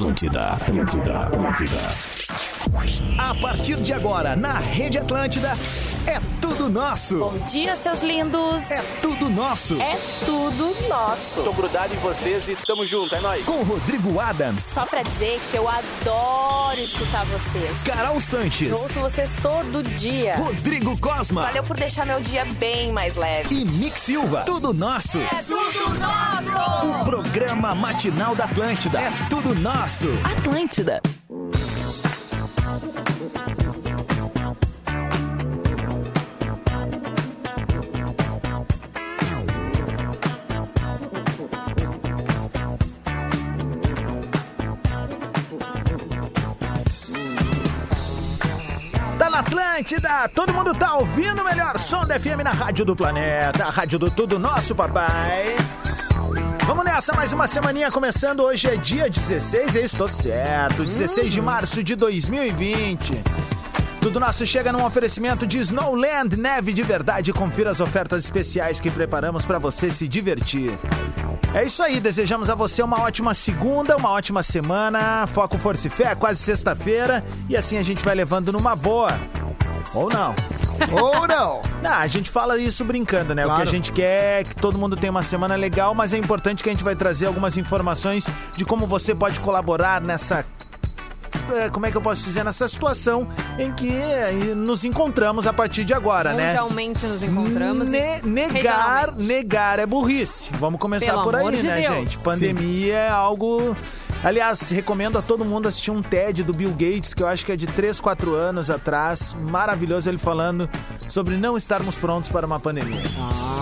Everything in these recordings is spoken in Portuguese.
Atlântida, Atlântida, Atlântida. A partir de agora, na Rede Atlântida, é tudo nosso. Bom dia, seus lindos. É tudo nosso. É tudo nosso. Tô grudado em vocês e tamo junto, é nóis. Com Rodrigo Adams, Só pra dizer que eu adoro escutar vocês. Carol Sanches, Eu ouço vocês todo dia. Rodrigo Cosma Valeu por deixar meu dia bem mais leve. e Mick Silva. Tudo nosso. É tudo nosso. O programa matinal da Atlântida. É tudo nosso. Atlântida. Atlântida, todo mundo tá ouvindo o melhor som da FM na Rádio do Planeta, a Rádio do Tudo Nosso, papai. Vamos nessa, mais uma semaninha começando. Hoje é dia 16, é isso, tô certo. 16 de março de 2020. Tudo Nosso chega num oferecimento de Snowland, neve de verdade. Confira as ofertas especiais que preparamos para você se divertir. É isso aí, desejamos a você uma ótima segunda, uma ótima semana. Foco, força e fé, quase sexta-feira. E assim a gente vai levando numa boa. Ou não. Ou não. Não, a gente fala isso brincando, né? O Claro. que a gente quer é que todo mundo tenha uma semana legal, mas é importante que a gente vai trazer algumas informações de como você pode colaborar nessa. eh, Como é que eu posso dizer? Nessa situação em que eh, nos encontramos a partir de agora, né? Mundialmente nos encontramos. Ne- negar, negar é burrice. Vamos começar Pelo por aí, de né, Deus. gente? Pandemia é algo. Aliás, recomendo a todo mundo assistir um TED do Bill Gates, que eu acho que é de 3, 4 anos atrás. Maravilhoso ele falando sobre não estarmos prontos para uma pandemia.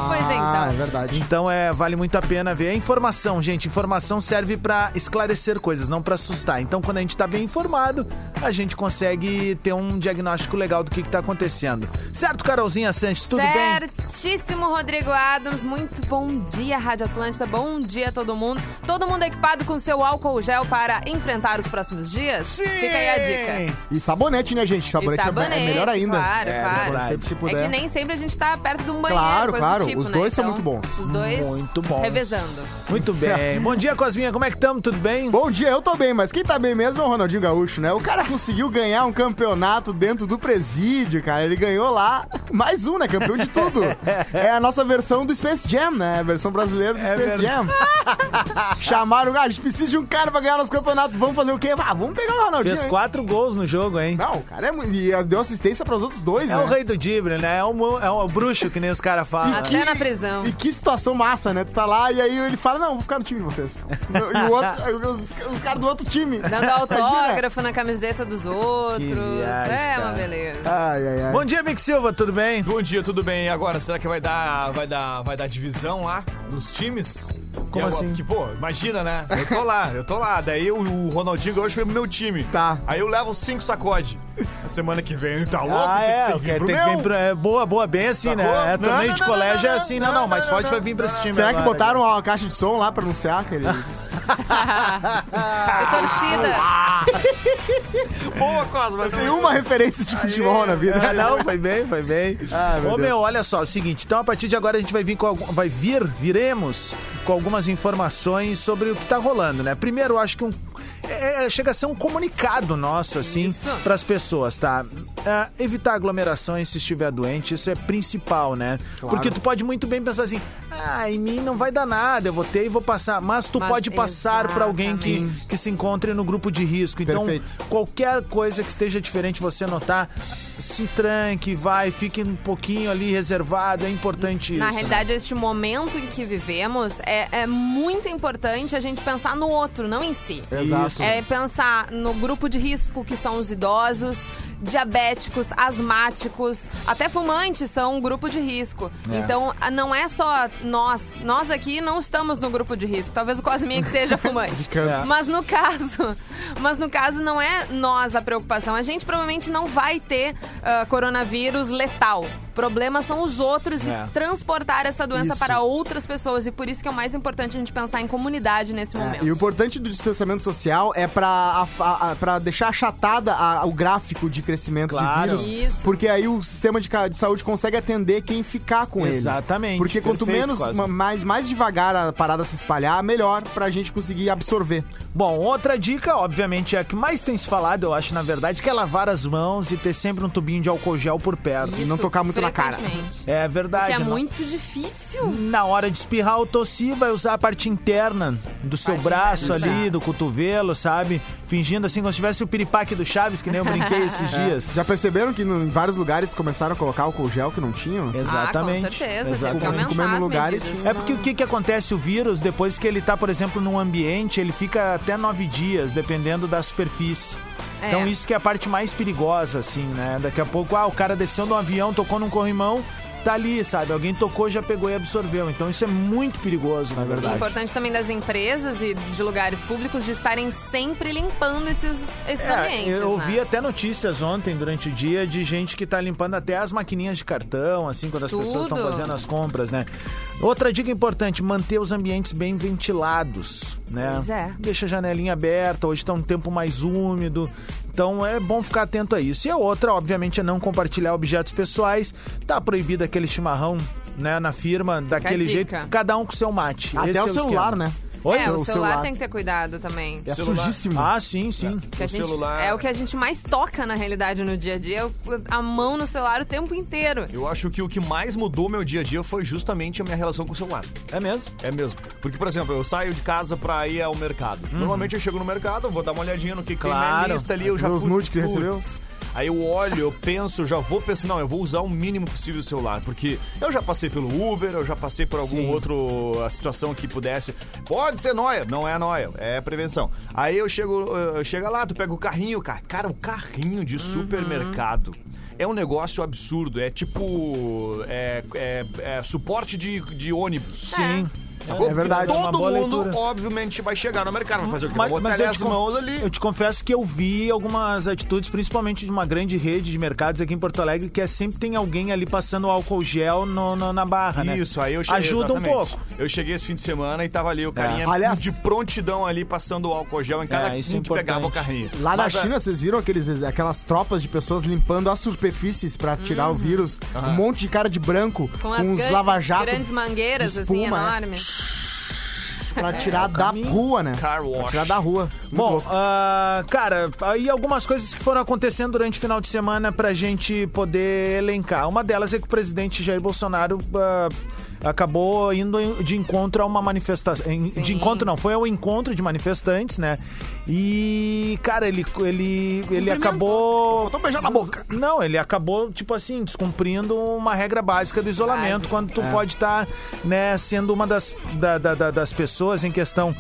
Pois é, então. é verdade. Então é, vale muito a pena ver. É informação, gente. Informação serve para esclarecer coisas, não para assustar. Então, quando a gente tá bem informado, a gente consegue ter um diagnóstico legal do que, que tá acontecendo. Certo, Carolzinha Sanches? Tudo bem? Certíssimo, Rodrigo Adams. Muito bom dia, Rádio Atlântida. Bom dia, todo mundo. Todo mundo equipado com seu álcool gel para enfrentar os próximos dias? Fica aí a dica. E sabonete, né, gente? Sabonete, E é- sabonete, é melhor ainda. Claro, É, claro. Sempre que É puder. que nem sempre a gente tá perto de um banheiro, Claro, claro. do tipo, Os né? dois são Então, muito bons. Os dois Muito bons. revezando. Muito bem. Bom dia, Cosminha. Como é que estamos? Tudo bem? Bom dia, eu tô bem, mas quem tá bem mesmo é o Ronaldinho Gaúcho, né? O cara conseguiu ganhar um campeonato dentro do presídio, cara. Ele ganhou lá mais um, né? Campeão de tudo. É a nossa versão do Space Jam, né? A versão brasileira do É Space verdade. Jam. Chamaram, ah, a gente precisa de um cara pra ganhar nosso campeonato. Vamos fazer o quê? Ah, vamos pegar o Ronaldinho. Fez hein? quatro gols no jogo, hein? Não, o cara é muito. E deu assistência pros outros dois, É né? o rei do Dibre, né? É o, mu- é o bruxo, que nem os caras falam. Até na prisão. E que situação massa, né? Tu tá lá e aí ele fala, não, vou ficar no time de vocês. e o outro, os, os caras do outro time. Dando autógrafo na camiseta dos outros. viagem, é cara. uma beleza. Ai, ai, ai. Bom dia, Mick Silva, tudo bem? Bom dia, tudo bem? E agora, será que vai dar, vai dar, vai dar divisão lá nos times? Como E agora- assim? Que, pô, imagina, né? Eu tô lá, eu tô lá. Daí o, o Ronaldinho Gaúcho foi pro meu time. Tá. Aí eu levo cinco sacode. A semana que vem, tá louco? Ah, é, tem que vir tem pro que meu. vir pro, é, boa, boa, bem assim, né? Sacou? É, Não, torneio não, de não, colégio é assim, não, não, mas forte vai vir pra esse time Será que agora. botaram uma caixa de som lá pra anunciar aquele. E torcida. Boa, Cosma. Tem uma referência de futebol na vida. É, não, foi bem, foi bem. Ah, meu Ô, Deus. meu, olha só, é o seguinte, então a partir de agora a gente vai vir com algum, vai vir, viremos com algumas informações sobre o que tá rolando, né? Primeiro, eu acho que um é, é, chega a ser um comunicado nosso, assim, para as pessoas, tá? É, evitar aglomerações se estiver doente, isso é principal, né? Porque tu pode muito bem pensar assim, ah, em mim não vai dar nada, eu vou ter e vou passar. Mas tu Mas pode passar para alguém que, que se encontre no grupo de risco. Então, Perfeito. qualquer coisa que esteja diferente você notar, se tranque, vai, fique um pouquinho ali reservado, é importante isso. Na né? realidade, este momento em que vivemos é, é muito importante a gente pensar no outro, não em si. Exato. É pensar no grupo de risco que são os idosos, diabéticos, asmáticos, até fumantes são um grupo de risco. É. Então, a- não é só nós. Nós aqui não estamos no grupo de risco. Talvez o Cosminha que seja fumante. É. Mas no caso, mas no caso não é nós a preocupação. A gente provavelmente não vai ter ah, coronavírus letal. Problema são os outros É. e transportar essa doença Isso. para outras pessoas. E por isso que é o mais importante a gente pensar em comunidade nesse momento. E o importante do distanciamento social é pra, a- a- pra deixar achatada a- o gráfico de crescimento Claro. de vírus. Isso. Porque aí o sistema de, de saúde consegue atender quem ficar com ele. Exatamente. Porque quanto Perfeito, menos, mais, mais devagar a parada se espalhar, melhor pra gente conseguir absorver. Bom, outra dica, obviamente, é a que mais tem se falado, eu acho, na verdade, que é lavar as mãos e ter sempre um tubinho de álcool gel por perto. Isso, não tocar muito na cara. frequentemente. É verdade. Que é não- muito difícil. Na hora de espirrar ou tossir, vai usar a parte interna do seu Parte braço ali, braço. do cotovelo, sabe? Fingindo assim como se tivesse o piripaque do Chaves, que nem eu brinquei esses dias. Já perceberam que em vários lugares começaram a colocar álcool gel que não tinham? Exatamente. Ah, com certeza. Exatamente. As lugar e medidas. É porque o que, que acontece? O vírus, depois que ele tá, por exemplo, num ambiente, ele fica até nove dias, dependendo da superfície. É. Então isso que é a parte mais perigosa, assim, né? Daqui a pouco, ah, o cara desceu do avião, tocou num corrimão, tá ali, sabe? Alguém tocou, já pegou e absorveu. Então isso é muito perigoso, na é verdade. importante também das empresas e de lugares públicos de estarem sempre limpando esses, esses É, ambientes. eu né? ouvi até notícias ontem, durante o dia, de gente que tá limpando até as maquininhas de cartão, assim, quando as pessoas estão Tudo. fazendo as compras, né? Outra dica importante, manter os ambientes bem ventilados, né? Pois é. Deixa a janelinha aberta, hoje tá um tempo mais úmido. Então é bom ficar atento a isso. E a outra, obviamente, é não compartilhar objetos pessoais. Tá proibido aquele chimarrão, né, na firma, daquele jeito. Cada um com seu mate. Até Esse o é celular, esquema. né? Oi? é, o o celular, celular. tem que ter cuidado também. É Celular. sujíssimo. Ah, sim, sim. Que a O gente- celular- É o que a gente mais toca na realidade no dia a dia, a mão no celular o tempo inteiro. Eu acho que o que mais mudou meu dia a dia foi justamente a minha relação com o celular. É mesmo? É mesmo. Porque, por exemplo, eu saio de casa pra ir ao mercado. Normalmente eu chego no mercado, vou dar uma olhadinha no que, que tem na Claro. lista ali, eu já os nudes que putz. recebeu. Aí eu olho, eu penso, já vou pensar, não, eu vou usar o mínimo possível o celular, porque eu já passei pelo Uber, eu já passei por algum Sim. outro a situação que pudesse. Pode ser noia, não é noia, é prevenção. Aí eu chego, chega lá, tu pega o carrinho, cara, cara, um carrinho de supermercado. É um negócio absurdo, é tipo. É, é- é suporte de, de ônibus. Sim. Sacou? É verdade. Uma Todo boa mundo, leitura. obviamente, vai chegar no mercado, vai fazer o quê? Mas, mas eu, as te mãos ali. eu te confesso que eu vi algumas atitudes, principalmente de uma grande rede de mercados aqui em Porto Alegre, que é sempre tem alguém ali passando álcool gel no- no- na barra, né? Isso, aí eu cheguei. Ajuda um exatamente. pouco. Eu cheguei esse fim de semana e tava ali o carinha Aliás- de prontidão ali, passando o álcool gel em cada É, isso é um que pegava o carrinho. Lá na Mas, é, China, vocês viram aqueles, aquelas tropas de pessoas limpando as superfícies pra tirar o vírus? Um monte de cara de branco com, Com as uns lava-jato grandes mangueiras, assim, espuma, é. enormes. Pra tirar da rua, né? Car Pra wash. tirar da rua. Muito Bom, ah, cara, aí algumas coisas que foram acontecendo durante o final de semana pra gente poder elencar. Uma delas é que o presidente Jair Bolsonaro ah, acabou indo de encontro a uma manifestação. De encontro não, foi ao encontro de manifestantes, né? E, cara, ele, ele, ele acabou. Botou um beijar na boca. Não, ele acabou, tipo assim, descumprindo uma regra básica do isolamento, quando tu pode estar, né, sendo uma das, da- da- da- das pessoas em questão.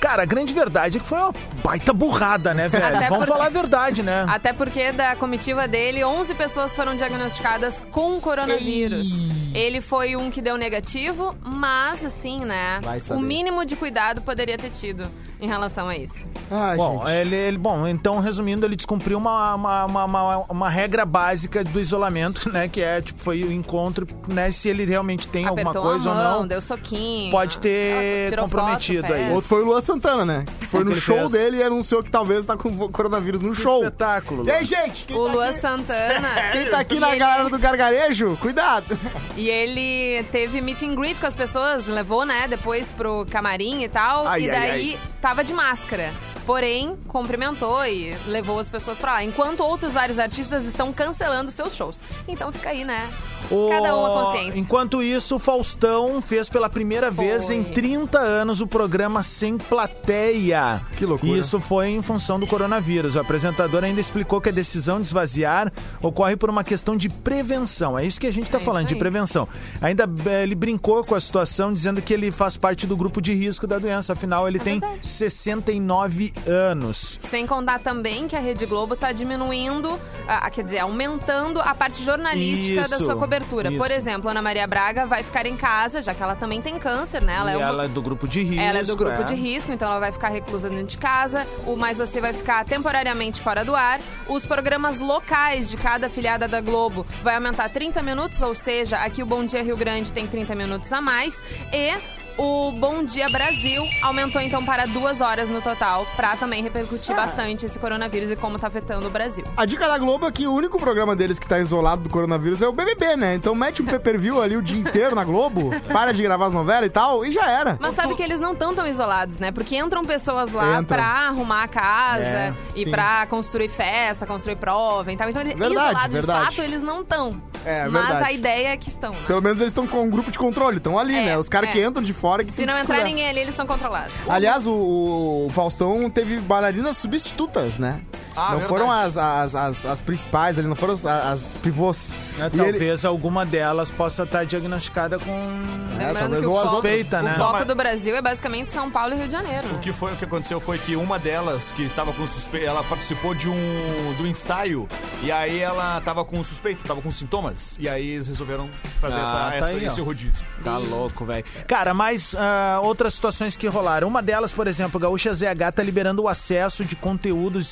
Cara, a grande verdade é que foi uma baita burrada, né, velho? Até Vamos porque- falar a verdade, né? Até porque da comitiva dele, 11 pessoas foram diagnosticadas com coronavírus. Ele foi um que deu negativo, mas assim, né? O mínimo de cuidado poderia ter tido em relação a isso. Ai, Bom, gente. ele, ele- bom, então, resumindo, ele descumpriu uma, uma, uma, uma- uma regra básica do isolamento, né? Que é, tipo, foi o encontro, né? Se ele realmente tem alguma Apertou coisa a ou mão, não. deu soquinho. pode ter comprometido foto, aí. Outro foi o Luan Santana, né? Foi que no show fez? dele e anunciou que talvez tá com coronavírus no show. espetáculo, E aí, gente? Quem O tá Luan aqui? Santana. Quem tá aqui E na ele- galera do gargarejo? Cuidado. E ele teve meet and greet com as pessoas, levou, né, depois pro camarim e tal. Ai, e ai, daí tava de máscara. Porém, cumprimentou e levou as pessoas pra lá. Enquanto outros vários artistas estão cancelando seus shows. Então fica aí, né? O- Cada um a consciência. Enquanto isso, o Faustão fez pela primeira vez Foi. em 30 anos o programa Sem Plateia. Que loucura. E isso foi em função do coronavírus. O apresentador ainda explicou que a decisão de esvaziar ocorre por uma questão de prevenção. É isso que a gente está É falando, de prevenção. Ainda eh, ele brincou com a situação, dizendo que ele faz parte do grupo de risco da doença. Afinal, ele tem É verdade. 69 anos. Sem contar também que a Rede Globo tá diminuindo, ah, quer dizer, aumentando a parte jornalística da Isso. sua cobertura. Cobertura. Isso. Por exemplo, Ana Maria Braga vai ficar em casa, já que ela também tem câncer, né? Ela e é uma- ela é do grupo de risco. ela é do grupo é. de risco, então ela vai ficar reclusa dentro de casa. O Mais Você vai ficar temporariamente fora do ar. Os programas locais de cada afiliada da Globo vai aumentar 30 minutos, ou seja, aqui o Bom Dia Rio Grande tem 30 minutos a mais. E o Bom Dia Brasil aumentou então para duas horas no total, pra também repercutir bastante esse coronavírus e como tá afetando o Brasil. A dica da Globo é que o único programa deles que tá isolado do coronavírus é o BBB, né? Então mete um pay-per-view ali o dia inteiro na Globo, para de gravar as novelas e tal, e já era. Mas sabe que eles não estão tão isolados, né? Porque entram pessoas lá Entram. pra arrumar a casa É, e sim. pra construir festa, construir prova e tal. Então, eles, Verdade, isolados verdade. de fato, eles não estão. É, Mas verdade. a ideia é que estão, né? Pelo menos eles estão com um grupo de controle, estão ali, É, né? Os caras é. que entram de fora que Se tem não que se entrar cuidar. ninguém ali, eles estão controlados. Aliás, o, o Faustão teve bailarinas substitutas, né? Ah, não verdade. foram as, as, as, as principais ali, não foram as, as pivôs. É, E ele- talvez alguma delas possa estar diagnosticada com. Lembrando talvez que o foco, suspeita, o né? foco Mas- do Brasil é basicamente São Paulo e Rio de Janeiro. O né? que foi o que aconteceu foi que uma delas que tava com suspeita, ela participou de um do ensaio e aí ela tava com suspeita, tava com sintomas e aí eles resolveram fazer Ah, essa, tá essa- aí, ó. esse rodízio. Tá louco, velho. Cara, mas ah, outras situações que rolaram. Uma delas, por exemplo, o Gaúcha ZH tá liberando o acesso de conteúdos de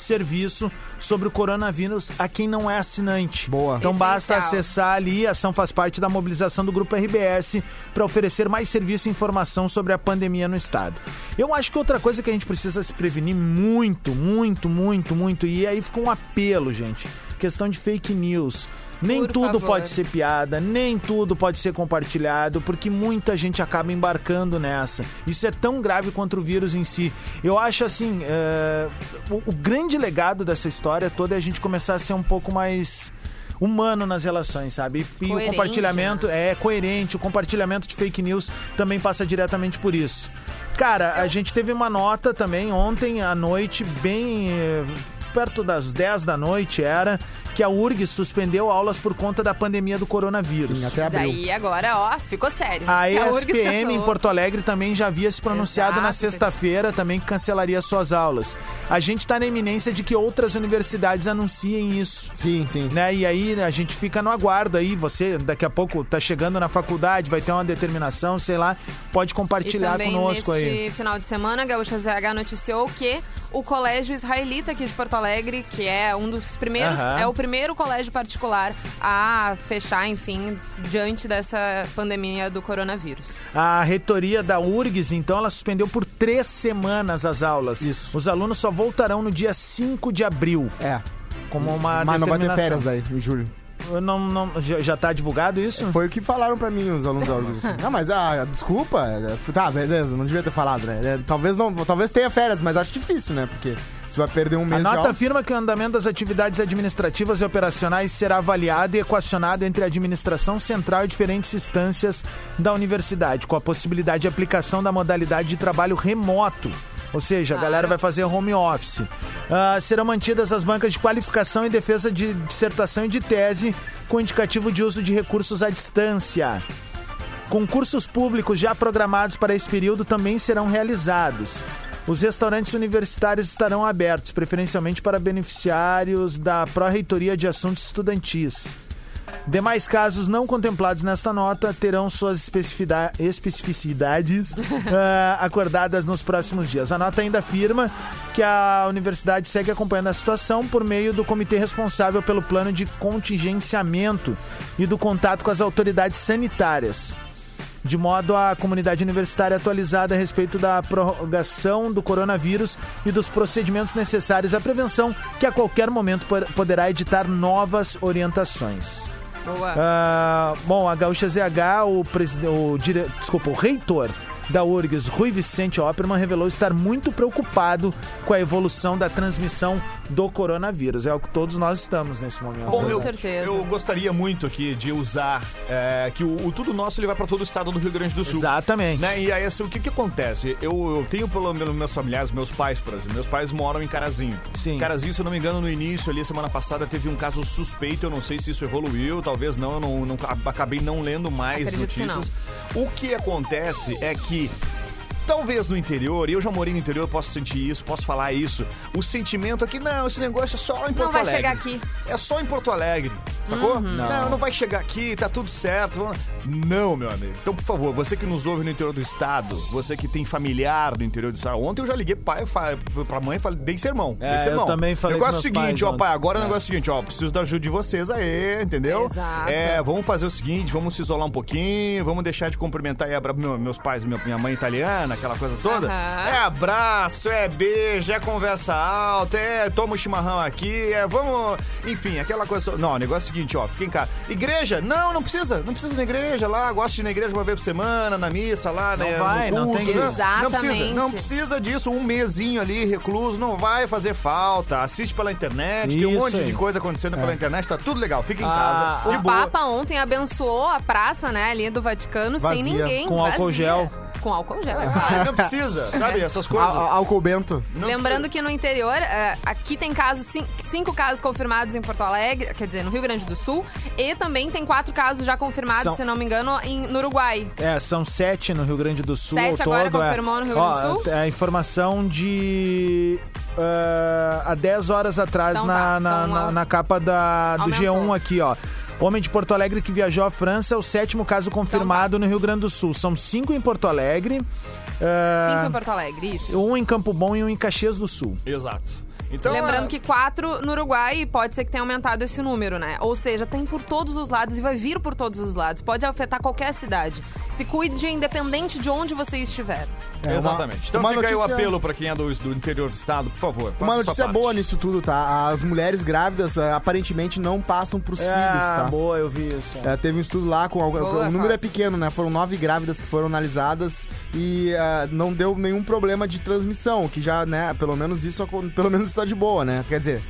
serviço sobre o coronavírus a quem não é assinante. Boa. Então basta Essencial. acessar ali, a ação faz parte da mobilização do Grupo RBS para oferecer mais serviço e informação sobre a pandemia no estado. Eu acho que outra coisa que a gente precisa se prevenir muito, muito, muito, muito, e aí fica um apelo, gente. Questão de fake news. Nem Por tudo favor. pode ser piada, nem tudo pode ser compartilhado, porque muita gente acaba embarcando nessa. Isso é tão grave quanto o vírus em si. Eu acho assim, é, o, o grande legado dessa história toda é a gente começar a ser um pouco mais humano nas relações, sabe? E, e o Coerente, né? compartilhamento é coerente, o compartilhamento de fake news também passa diretamente por isso. Cara, a gente teve uma nota também ontem à noite, bem eh, perto das 10 da noite era, que a URGS suspendeu aulas por conta da pandemia do coronavírus. Sim, até abril. Daí agora, ó, ficou sério. A ESPM em. Porto Alegre também já havia se pronunciado Exato. na sexta-feira também que cancelaria suas aulas. A gente está na iminência de que outras universidades anunciem isso. Sim, sim. Né? E aí a gente fica no aguardo aí, você daqui a pouco tá chegando na faculdade, vai ter uma determinação, sei lá, pode compartilhar conosco neste aí. final de semana, a Gaúcha ZH noticiou que o colégio israelita aqui de Porto Alegre, que é um dos primeiros, é o primeiro colégio particular a fechar, enfim, diante dessa pandemia do coronavírus. A reitoria da URGS, então, ela suspendeu por três semanas as aulas. Isso. Os alunos só voltarão no dia 5 de abril, É. como uma Mas não vai ter férias daí, em julho. Não, não, já, já tá divulgado isso? Foi o que falaram pra mim os alunos da URGS. Não, mas ah, desculpa. é, Tá, beleza, não devia ter falado, né? É, Talvez não, talvez tenha férias, mas acho difícil, né? Porque você vai perder um A mês de nota afirma que o andamento das atividades administrativas e operacionais será avaliado e equacionado entre a administração central e diferentes instâncias da universidade, com a possibilidade de aplicação da modalidade de trabalho remoto. Ou seja, a galera vai fazer home office. Ah, serão mantidas as bancas de qualificação e defesa de dissertação e de tese, com indicativo de uso de recursos à distância. Concursos públicos já programados para esse período também serão realizados. Os restaurantes universitários estarão abertos, preferencialmente para beneficiários da Pró-Reitoria de Assuntos Estudantis. Demais casos não contemplados nesta nota terão suas especificida- especificidades ah, acordadas nos próximos dias. A nota ainda afirma que a universidade segue acompanhando a situação por meio do comitê responsável pelo plano de contingenciamento e do contato com as autoridades sanitárias de modo a comunidade universitária atualizada a respeito da prorrogação do coronavírus e dos procedimentos necessários à prevenção, que a qualquer momento po- poderá editar novas orientações. Boa. Ah, bom, a Gaúcha ZH, o, preside- o, dire... Desculpa, o reitor da URGS, Rui Vicente Opperman, revelou estar muito preocupado com a evolução da transmissão do coronavírus. É o que todos nós estamos nesse momento. Bom, Com eu, certeza. eu gostaria muito aqui de usar é, que o, o Tudo Nosso ele vai para todo o estado do Rio Grande do Sul. Exatamente. Né? E aí, assim, o que que acontece? Eu, eu tenho pelo menos meus familiares, meus pais, por exemplo. Meus pais moram em Carazinho. Sim. Carazinho, se eu não me engano, no início ali, semana passada, teve um caso suspeito. Eu não sei se isso evoluiu, talvez não. Eu não, não- acabei não lendo mais Acredito que notícias. O que acontece é que be Talvez no interior, e eu já morei no interior, posso sentir isso, posso falar isso. O sentimento aqui, não, esse negócio é só em Porto Não vai Alegre. chegar aqui. É só em Porto Alegre, sacou? Não. não, vai chegar aqui, tá tudo certo. Não, meu amigo. Então, por favor, você que nos ouve no interior do estado, você que tem familiar no interior do estado. Ontem eu já liguei pro pai, pra mãe e falei, dei sermão. É, dei eu sermão. também falei Negócio com meus seguinte, pais ó, pai, agora é o É. negócio seguinte, ó, preciso da ajuda de vocês aí, entendeu? Exato. É, vamos fazer o seguinte, vamos se isolar um pouquinho, vamos deixar de cumprimentar e abra meu- meus pais, minha, minha mãe italiana, aquela coisa toda. Aham. É abraço, é beijo, é conversa alta, é toma um chimarrão aqui, é vamos. Enfim, aquela coisa. Não, o negócio é o seguinte, ó, fica em casa. Igreja? Não, não precisa. Não precisa ir na igreja lá. Gosto de ir na igreja uma vez por semana, na missa lá, Não né? vai, no não culto, tem que- né? Não precisa, Exatamente. não precisa disso. Um mesinho ali, recluso, não vai fazer falta. Assiste pela internet, tem um Isso monte aí. de coisa acontecendo pela internet, tá tudo legal. Fica em Ah, casa. de O boa. Papa ontem abençoou a praça, né, ali do Vaticano, Vazia. sem ninguém. Com álcool gel. Com álcool gel, é Ah, claro. não precisa, sabe? Essas coisas. á- Álcool bento. Não Lembrando precisa. que no interior, é, aqui tem casos, cin- cinco casos confirmados em Porto Alegre, quer dizer, no Rio Grande do Sul, e também tem quatro casos já confirmados, São- se não me engano, em, no Uruguai. É, são sete no Rio Grande do Sul. Sete ao agora todo, confirmou no Rio Grande do Sul? É a informação de. ah, há 10 horas atrás Então na, tá, na, então, na- na capa da, do aumentou. G1 aqui, ó. Homem de Porto Alegre que viajou à França é o sétimo caso Então confirmado tá. no Rio Grande do Sul. São cinco em Porto Alegre, ah, Cinco em Porto Alegre, isso. um em Campo Bom e um em Caxias do Sul. Exato. Então, Lembrando é- que quatro no Uruguai pode ser que tenha aumentado esse número, né? Ou seja, tem por todos os lados e vai vir por todos os lados. Pode afetar qualquer cidade. Se cuide independente de onde você estiver. É, uma- Exatamente. Então uma fica aí o notícia- apelo pra quem é do, do interior do estado, por favor. faça Uma notícia parte. boa nisso tudo, tá? As mulheres grávidas ah, aparentemente não passam pros filhos, tá? Boa, eu vi isso. É, teve um estudo lá com Boa, o número é pequeno, né? Foram nove grávidas que foram analisadas e ah, não deu nenhum problema de transmissão, que já, né? Pelo menos isso, pelo menos está de boa, né? Quer dizer,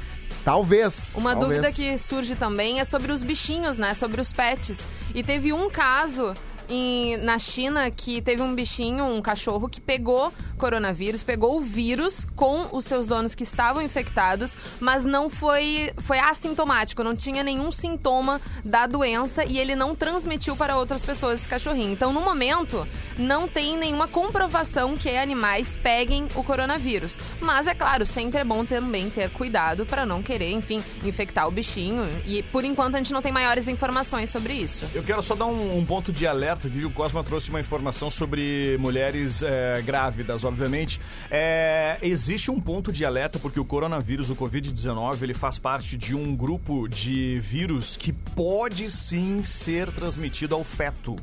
talvez. Uma talvez. dúvida que surge também é sobre os bichinhos, né? Sobre os pets. E teve um caso em- na China que teve um bichinho, um cachorro, que pegou coronavírus, pegou o vírus com os seus donos que estavam infectados, mas não foi, foi assintomático, não tinha nenhum sintoma da doença e ele não transmitiu para outras pessoas esse cachorrinho. Então, no momento, não tem nenhuma comprovação que animais peguem o coronavírus. Mas, é claro, sempre é bom também ter cuidado para não querer, enfim, infectar o bichinho. E, por enquanto, a gente não tem maiores informações sobre isso. Eu quero só dar um, um ponto de alerta aqui. O Cosma trouxe uma informação sobre mulheres é, grávidas, obviamente. É, existe um ponto de alerta porque o coronavírus, o Covid-19, ele faz parte de um grupo de vírus que pode sim ser transmitido ao feto.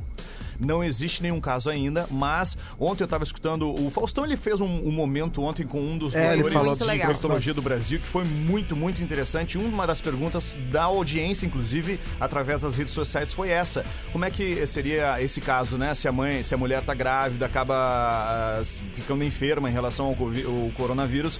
Não existe nenhum caso ainda, mas ontem eu estava escutando. O Faustão ele fez um, um momento ontem com um dos É, doutores de infectologia do Brasil, que foi muito, muito interessante. Uma das perguntas da audiência, inclusive, através das redes sociais, foi essa. Como é que seria esse caso, né? Se a mãe, se a mulher tá grávida, acaba ah, ficando enferma em relação ao, ao coronavírus.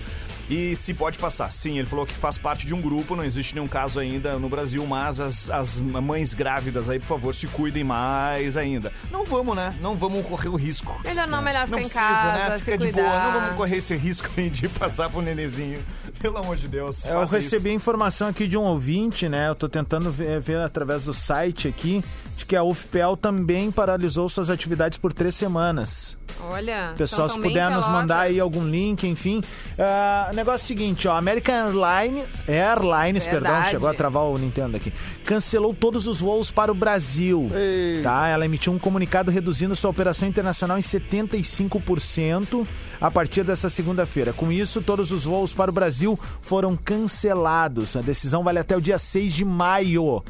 E se pode passar. Sim, ele falou que faz parte de um grupo, não existe nenhum caso ainda no Brasil, mas as, as mães grávidas aí, por favor, se cuidem mais ainda. Não vamos, né? Não vamos correr o risco. Melhor não, melhor ficar Não em precisa, casa, né? se Fica de cuidar. boa. Não vamos correr esse risco aí de passar pro nenenzinho. Pelo amor de Deus. Eu faça recebi a informação aqui de um ouvinte, né? Eu tô tentando ver, ver através do site aqui, de que a UFPEL também paralisou suas atividades por três semanas. Olha, Pessoal, então se puder nos mandar aí algum link, enfim. Ah, negócio seguinte, ó, American Airlines, Airlines, perdão, Verdade. chegou a travar o Nintendo aqui, cancelou todos os voos para o Brasil. Ei. Tá? Ela emitiu um comunicado reduzindo sua operação internacional em 75% a partir dessa segunda-feira. Com isso, todos os voos para o Brasil foram cancelados. A decisão vale até o dia 6 de maio.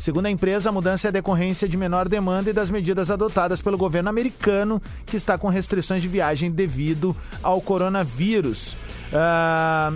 Segundo a empresa, a mudança é decorrência de menor demanda e das medidas adotadas pelo governo americano, que está com restrições de viagem devido ao coronavírus. Ah,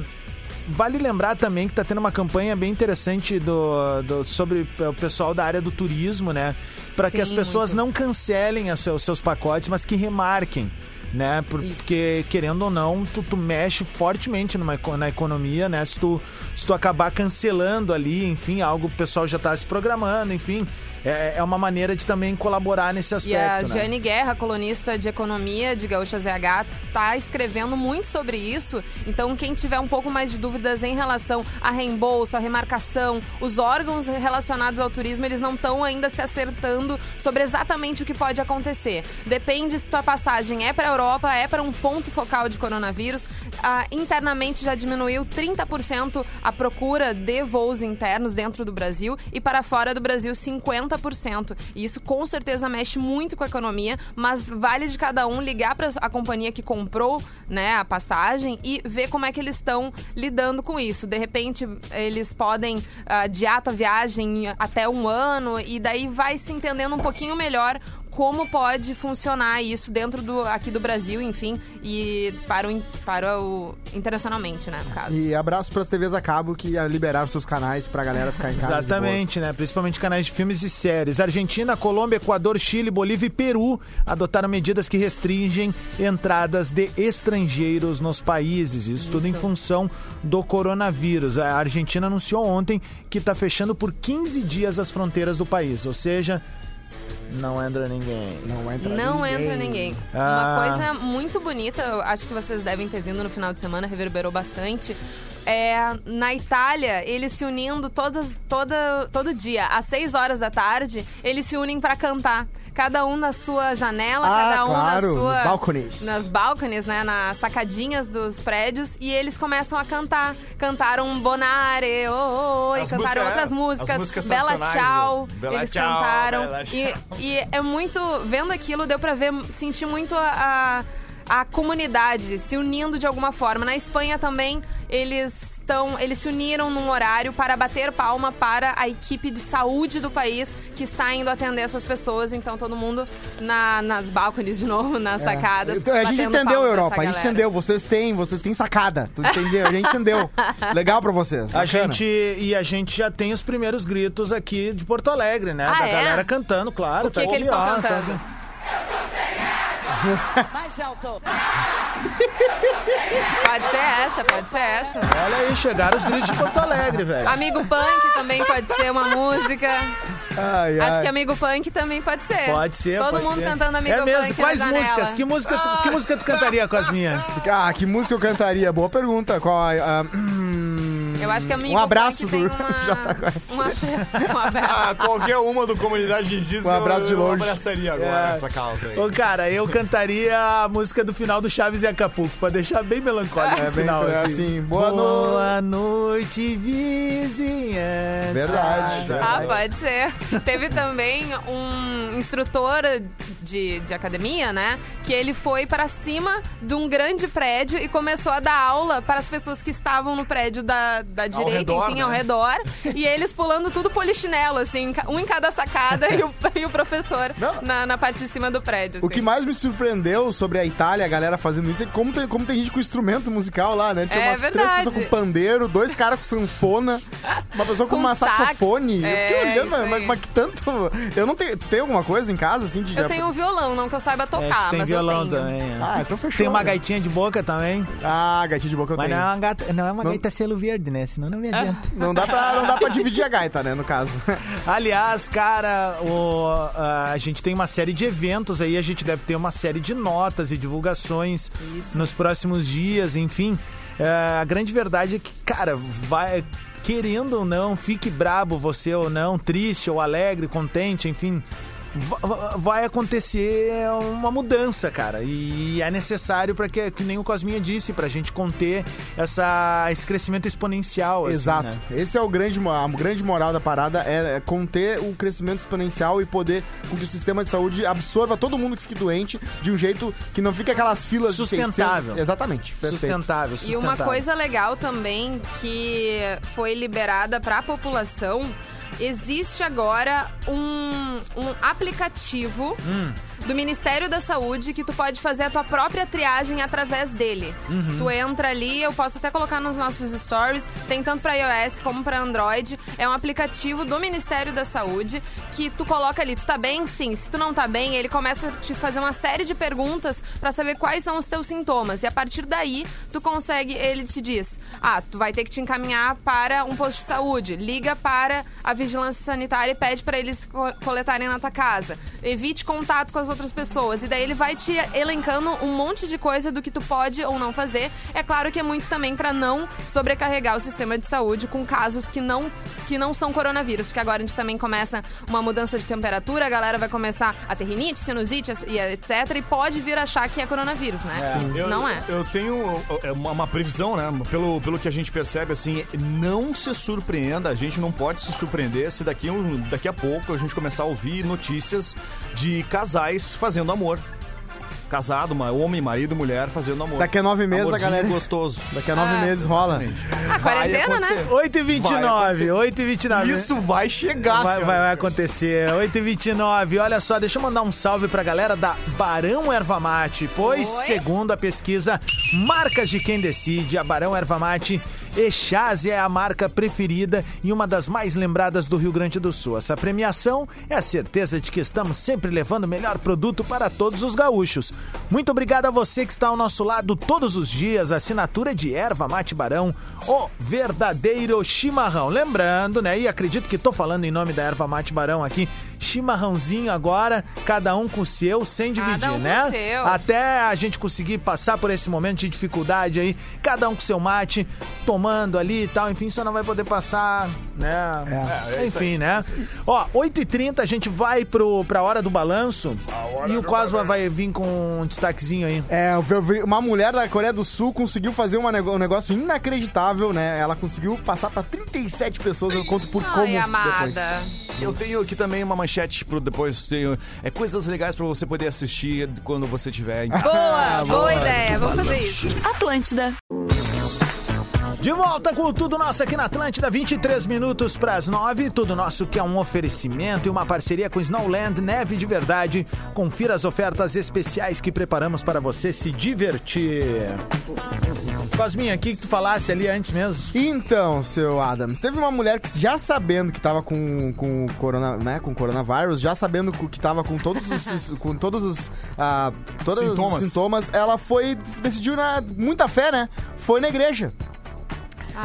Vale lembrar também que está tendo uma campanha bem interessante do, do- sobre o pessoal da área do turismo, né? Para que as pessoas muito. não cancelem os seus, seus pacotes, mas que remarquem. Né? Porque, querendo ou não, tu, tu mexe fortemente numa, na economia, né? Se tu, se tu acabar cancelando ali, enfim, algo que o pessoal já está se programando, enfim. É, é uma maneira de também colaborar nesse aspecto. E a né? Jane Guerra, colunista de economia de Gaúcha ZH, tá escrevendo muito sobre isso. Então, quem tiver um pouco mais de dúvidas em relação a reembolso, a remarcação, os órgãos relacionados ao turismo, eles não estão ainda se acertando sobre exatamente o que pode acontecer. Depende se tua passagem é para Europa Europa é para um ponto focal de coronavírus. Ah, internamente já diminuiu 30% a procura de voos internos dentro do Brasil e para fora do Brasil 50%. E isso com certeza mexe muito com a economia, mas vale de cada um ligar para a companhia que comprou né, a passagem e ver como é que eles estão lidando com isso. De repente, eles podem ah, adiar a viagem até um ano e daí vai se entendendo um pouquinho melhor como pode funcionar isso dentro do aqui do Brasil, enfim, e para o, para o internacionalmente, né, no caso. E abraço pras TVs a cabo que liberaram seus canais pra galera ficar em casa. Exatamente, né? Principalmente canais de filmes e séries. Argentina, Colômbia, Equador, Chile, Bolívia e Peru adotaram medidas que restringem entradas de estrangeiros nos países. Isso, tudo em função do coronavírus. A Argentina anunciou ontem que está fechando por 15 dias as fronteiras do país. Ou seja, não entra ninguém. Não entra Não ninguém. entra ninguém. Ah. Uma coisa muito bonita, eu acho que vocês devem ter vindo no final de semana, reverberou bastante. É, na Itália, eles se unindo todas, toda, todo dia, às 6 horas da tarde, eles se unem para cantar. Cada um na sua janela, Ah, cada um claro, na sua. nos balconies. Nas balconies, né? Nas sacadinhas dos prédios. E eles começam a cantar. Cantaram Bonare, oh, oh, oh, e As cantaram músicas- outras as músicas. músicas Bela Tchau. Bela eles Tchau, cantaram. Bela E, e é muito. Vendo aquilo, deu pra ver, sentir muito a, a, a comunidade se unindo de alguma forma. Na Espanha também, eles. Estão, eles se uniram num horário para bater palma para a equipe de saúde do país que está indo atender essas pessoas. Então, todo mundo na, nas balconies de novo, nas sacadas. Então, a gente entendeu, Europa. A gente entendeu. Vocês têm, vocês têm sacada. Tu entendeu? A gente entendeu. Legal pra vocês. A bacana. gente, e a gente já tem os primeiros gritos aqui de Porto Alegre, né? Ah, da é? galera cantando, claro. O que tá que eles estão ó, tá cantando? aqui. Pode ser essa, pode ser essa. Olha aí, chegaram os gritos de Porto Alegre, velho. Amigo Punk também pode ser uma música. Ai, Acho ai. que Amigo Punk também pode ser. Pode ser, Todo pode mundo ser. cantando Amigo É mesmo, Punk quais na músicas? Que música, tu, que música tu cantaria com as minhas? Ah, que música eu cantaria? Boa pergunta. Qual a- ah, hum, Eu acho que Amigo Um abraço do uma... Jota Quest. uma... um abraço. Ah, qualquer uma do Comunidade Indígena. Um abraço eu, de eu longe. abraçaria agora É. essa causa aí. Ô, cara, eu cantaria a música do final do Chaves e Acapulco, pra deixar bem melancólico É, no final, pra- assim. assim, boa Boa noite, vizinhança. Verdade, Ah, verdade. pode ser. Teve também um instrutor de, de academia, né? Que ele foi para cima de um grande prédio e começou a dar aula para as pessoas que estavam no prédio da, da direita, redor, enfim, ao né? redor. E eles pulando tudo polichinelo, assim, um em cada sacada e, o, e o professor na, na parte de cima do prédio. O assim. que mais me surpreendeu sobre a Itália, a galera fazendo isso, é como tem, como tem gente com instrumento musical lá, né? Tem É umas três verdade. pessoas com pandeiro, dois caras com sanfona, uma pessoa com, Com uma sax. saxofone. É, eu fiquei olhando, isso mas, aí. mas que tanto. Eu não tenho. Tu tem alguma coisa em casa, assim, de. Eu tenho violão, não que eu saiba É, tocar, tu tem mas violão eu tenho. também. é. Ah, então fechou. Tem uma né? gaitinha de boca também. Ah, gaitinha de boca eu Mas tenho. não é uma, gata, não é uma Não- gaita selo verde, né? Senão não me adianta. Não dá, pra, não dá pra dividir a gaita, né, no caso. Aliás, cara, o- a gente tem uma série de eventos aí, a gente deve ter uma série de notas e divulgações Isso. nos próximos dias, enfim. É, a grande verdade é que, cara, vai. Querendo ou não, fique brabo você ou não, triste ou alegre, contente, enfim. Va- va- Vai acontecer uma mudança, cara. E é necessário para que, que nem o Cosminha disse, pra gente conter essa, esse crescimento exponencial. assim, Exato. né? Esse é o grande, a grande moral da parada, é conter o crescimento exponencial e poder com que o sistema de saúde absorva todo mundo que fique doente de um jeito que não fique aquelas filas de Sustentável. 600. Exatamente. perfeito. Sustentável, E sustentável. uma coisa legal também que foi liberada para a população, existe agora um, um aplicativo do Ministério da Saúde que tu pode fazer a tua própria triagem através dele. Tu entra ali, eu posso até colocar nos nossos stories, tem tanto para iOS como para Android. É um aplicativo do Ministério da Saúde que tu coloca ali, tu tá bem? Sim. Se tu não tá bem, ele começa a te fazer uma série de perguntas para saber quais são os teus sintomas. E a partir daí, tu consegue, ele te diz: "Ah, tu vai ter que te encaminhar para um posto de saúde. Liga para a vigilância sanitária e pede para eles co- coletarem na tua casa. Evite contato com as outras pessoas. E daí ele vai te elencando um monte de coisa do que tu pode ou não fazer. É claro que é muito também pra não sobrecarregar o sistema de saúde com casos que não, que não são coronavírus. Porque agora a gente também começa uma mudança de temperatura, a galera vai começar a ter rinite, sinusite e etc. E pode vir achar que é coronavírus, né? Que Eu- não é. Eu tenho é, uma, uma previsão, né? Pelo, pelo que a gente percebe, assim, não se surpreenda, a gente não pode se surpreender se daqui, um, daqui a pouco a gente começar a ouvir notícias de casais fazendo amor. Casado, uma, homem, marido, mulher fazendo amor. Daqui a nove meses a Amorzinho galera- gostoso. Daqui a nove meses rola. Ah, quarentena, né? 8 e Vai 29 acontecer. 8 e 29 Isso vai chegar, Vai, senhoras vai, vai e acontecer. 8 e 29 Olha só, deixa eu mandar um salve pra galera da Barão Erva Mate. Pois, Oi? segundo a pesquisa Marcas de Quem Decide, a Barão Erva Mate Echase é a marca preferida e uma das mais lembradas do Rio Grande do Sul. Essa premiação é a certeza de que estamos sempre levando o melhor produto para todos os gaúchos. Muito obrigado a você que está ao nosso lado todos os dias. Assinatura de Erva Mate Barão, o verdadeiro chimarrão. Lembrando, né? E acredito que tô falando em nome da Erva Mate Barão aqui. Chimarrãozinho agora, cada um com o seu, sem Cada dividir, um com né? o seu. Até a gente conseguir passar por esse momento de dificuldade aí, cada um com seu mate, tomando ali e tal, enfim, você não vai poder passar, né? É, é isso enfim, né? Ó, 8h30 a gente vai pro, pra hora do balanço e o Cosma vai vir com um destaquezinho aí. É, uma mulher da Coreia do Sul conseguiu fazer uma um negócio inacreditável, né? Ela conseguiu passar pra 37 pessoas, eu conto por como Ai, depois. Eu tenho aqui também uma manchete pro depois. tenho- É coisas legais pra você poder assistir quando você tiver em casa. Boa, boa ideia. Vamos fazer isso. Atlântida. De volta com tudo nosso aqui na Atlântida, 23 minutos para as 9. Tudo nosso que é um oferecimento e uma parceria com Snowland Neve de Verdade. Confira as ofertas especiais que preparamos para você se divertir. Cosminha, aqui que tu falasse ali antes mesmo. Então, seu Adams, teve uma mulher que já sabendo que tava com, com corona, né, com coronavírus, já sabendo que tava com todos os com todos os ah, todos Sintomas. os sintomas, ela foi decidiu na muita fé, né? Foi na igreja.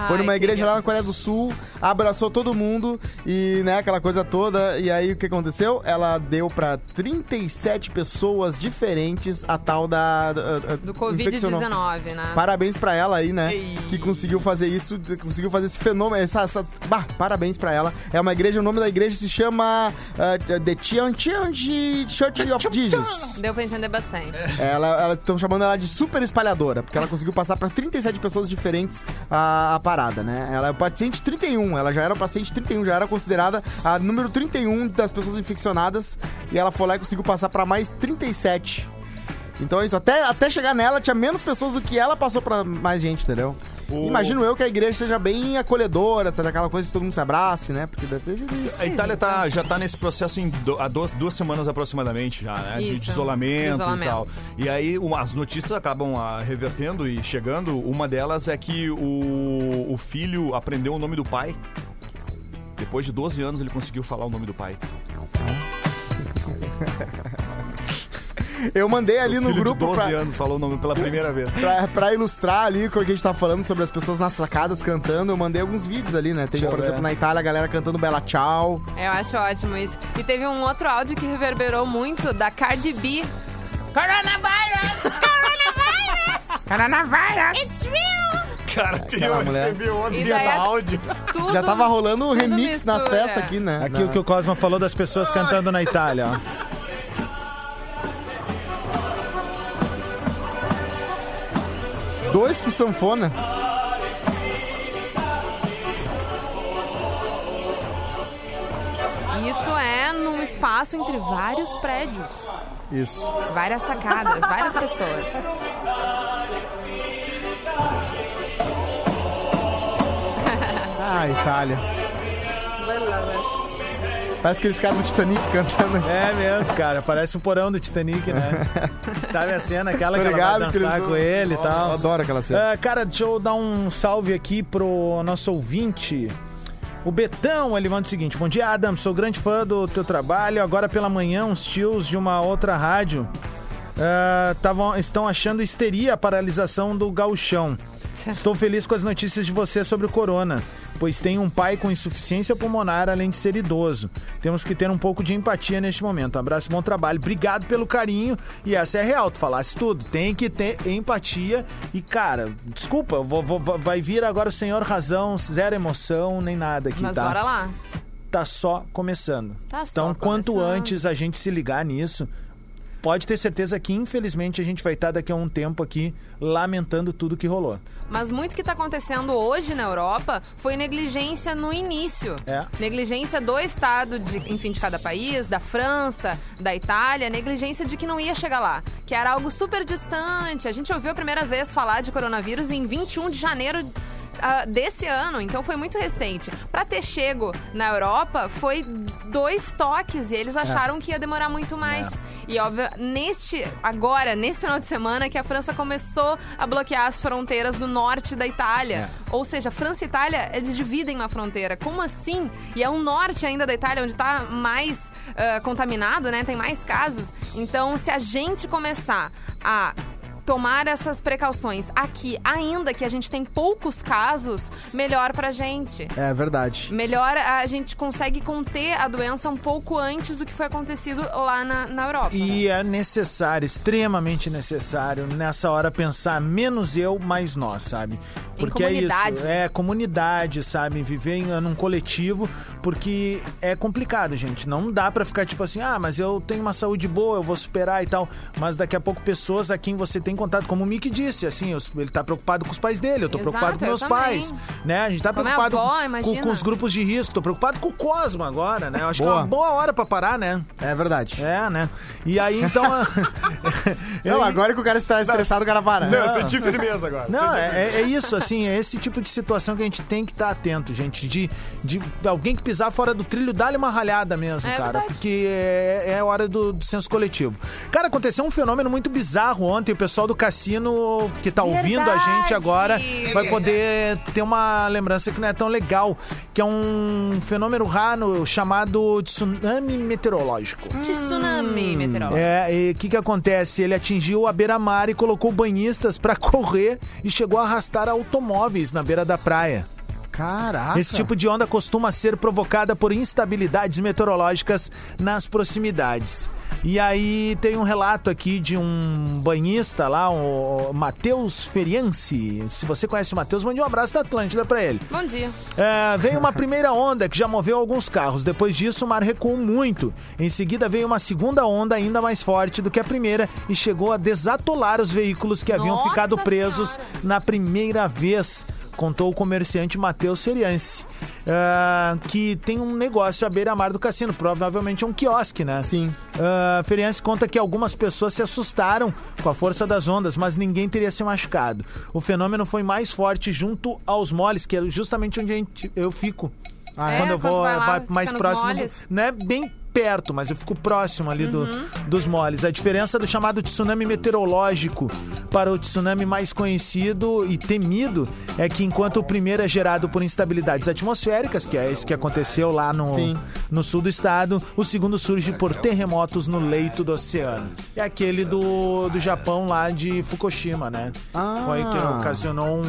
Foi Ai, numa igreja lá na Coreia do Sul, abraçou todo mundo e, né, aquela coisa toda. E aí o que aconteceu? Ela deu pra 37 pessoas diferentes a tal da. da- da- Do infeccionou. Covid-19, né? Parabéns pra ela aí, né? Que conseguiu fazer isso, conseguiu fazer esse fenômeno. Essa, essa- bah, parabéns pra ela. É uma igreja, o nome da igreja se chama uh, The Tianji Church of Jesus. Deu pra entender bastante. Ela, elas estão chamando ela de super espalhadora, porque ela conseguiu passar pra 37 pessoas diferentes a, parada, né? Ela é paciente 31, ela já era paciente 31, já era considerada a número 31 das pessoas infeccionadas, e ela foi lá e conseguiu passar pra mais 37. Então é isso, até, até chegar nela tinha menos pessoas do que ela passou pra mais gente, entendeu? O- Imagino eu que a igreja seja bem acolhedora, seja aquela coisa que todo mundo se abrace, né? Porque deve ter sido isso. A Itália tá, já tá nesse processo em do- há duas, duas semanas aproximadamente já, né? De, de isolamento, de isolamento. e tal. E aí uma- as notícias acabam ah, revertendo e chegando. Uma delas é que o, o filho aprendeu o nome do pai. Depois de 12 anos ele conseguiu falar o nome do pai. Eu mandei ali no grupo de 12 pra, anos falou o nome pela primeira vez. pra, pra ilustrar ali o que a gente tá falando sobre as pessoas nas sacadas cantando, eu mandei alguns vídeos ali, né? Tem, por Deixa eu exemplo, na Itália a galera cantando Bela Tchau. Eu acho ótimo isso. E teve um outro áudio que reverberou muito da Cardi B. Coronavirus! Coronavirus! It's real! Cara, eu mulher. recebi ontem E daí no a- áudio. Tudo, Já tava rolando o tudo remix nas mistura. festas aqui, né? Aqui Na- o que o Cosma falou das pessoas cantando na Itália, ó. Dois com sanfona. Isso é num espaço entre vários prédios. Isso. Várias sacadas, várias pessoas. Ah, Itália. Parece aqueles caras do Titanic cantando. É mesmo, cara. Parece um porão do Titanic, né? Sabe a cena, aquela Tô que ela vai dançar com ele e Eu tal. adoro aquela cena. Ah, cara, deixa eu dar um salve aqui pro nosso ouvinte. O Betão, ele manda o seguinte: Bom dia, Adam. Sou grande fã do teu trabalho. Agora pela manhã, uns tios de uma outra rádio ah, tavam, estão achando histeria a paralisação do gauchão. Estou feliz com as notícias de você sobre o corona, pois tem um pai com insuficiência pulmonar, além de ser idoso. Temos que ter um pouco de empatia neste momento. Um abraço, bom trabalho. Obrigado pelo carinho. E essa é real, tu falasse tudo. Tem que ter empatia. E, cara, desculpa, vou- vou- vai vir agora o senhor razão, zero emoção, nem nada aqui, Mas tá? bora lá. Tá só começando. Tá só então, quanto começando. antes a gente se ligar nisso, pode ter certeza que, infelizmente, a gente vai estar daqui a um tempo aqui lamentando tudo que rolou. Mas muito que está acontecendo hoje na Europa foi negligência no início. É. Negligência do Estado, de, enfim, de cada país, da França, da Itália, negligência de que não ia chegar lá, que era algo super distante. A gente ouviu a primeira vez falar de coronavírus em 21 de janeiro ah, desse ano, então foi muito recente. Pra ter chego na Europa foi dois toques e eles acharam que ia demorar muito mais. E óbvio, neste agora, nesse final de semana que a França começou a bloquear as fronteiras do norte da Itália. Ou seja, França e Itália, eles dividem uma fronteira. Como assim? E é o norte ainda da Itália onde tá mais ah, contaminado, né? Tem mais casos. Então, se a gente começar a tomar essas precauções aqui, ainda que a gente tem poucos casos, melhor pra gente. É verdade. Melhor a gente consegue conter a doença um pouco antes do que foi acontecido lá na, na Europa. E é necessário, extremamente necessário, nessa hora pensar menos eu, mais nós, sabe? Porque é isso, é comunidade, sabe? Viver em num coletivo, porque é complicado, gente. Não dá pra ficar tipo assim, ah, mas eu tenho uma saúde boa, eu vou superar e tal. Mas daqui a pouco pessoas a quem você tem contato, como o Mick disse, assim, os- ele tá preocupado com os pais dele, eu tô Exato, preocupado com eu meus também. pais, né? A gente tá preocupado avó, com- com, os grupos de risco, tô preocupado com o Cosmo agora, né? Eu acho que é Boa. uma boa hora pra parar, né? É verdade. É, né? E aí, então... Não, agora que o cara está estressado, o cara para. Não, eu senti firmeza agora. Não, é, é- é isso, assim, é esse tipo de situação que a gente tem que estar atento, gente. De, de alguém que pisar fora do trilho, dá-lhe uma ralhada mesmo, É cara. verdade. Porque é, é hora do, do senso coletivo. Cara, aconteceu um fenômeno muito bizarro ontem. O pessoal do cassino que tá ouvindo a gente Verdade. agora vai poder ter uma lembrança que não é tão legal. Que é um fenômeno raro chamado tsunami meteorológico. Tsunami meteorológico. É, e o que que acontece? Ele atingiu a beira-mar e colocou banhistas pra correr e chegou a arrastar automóveis na beira da praia. Caraca. Esse tipo de onda costuma ser provocada por instabilidades meteorológicas nas proximidades. E aí tem um relato aqui de um banhista lá, o Matheus Ferianci. Se você conhece o Matheus, mande um abraço da Atlântida pra ele. Bom dia. É, veio uma primeira onda que já moveu alguns carros. Depois disso, o mar recuou muito. Em seguida, veio uma segunda onda ainda mais forte do que a primeira e chegou a desatolar os veículos que haviam Nossa ficado presos Senhora. na primeira vez. Contou o comerciante Matheus Seriance, é, que tem um negócio à beira-mar do cassino, provavelmente um quiosque, né? Sim. Uh, conta que algumas pessoas se assustaram com a força das ondas, mas ninguém teria se machucado. O fenômeno foi mais forte junto aos moles, que é justamente onde a gente- eu fico. Ah, é? Quando eu Quando vou vai lá, mais próximo. não é bem perto, mas eu fico próximo ali do- dos moles. A diferença do chamado tsunami meteorológico para o tsunami mais conhecido e temido é que enquanto o primeiro é gerado por instabilidades atmosféricas, que é esse que aconteceu lá no, Sim. no sul do estado, o segundo surge por terremotos no leito do oceano. É aquele do, do Japão lá de Fukushima, né? Ah. Foi que ocasionou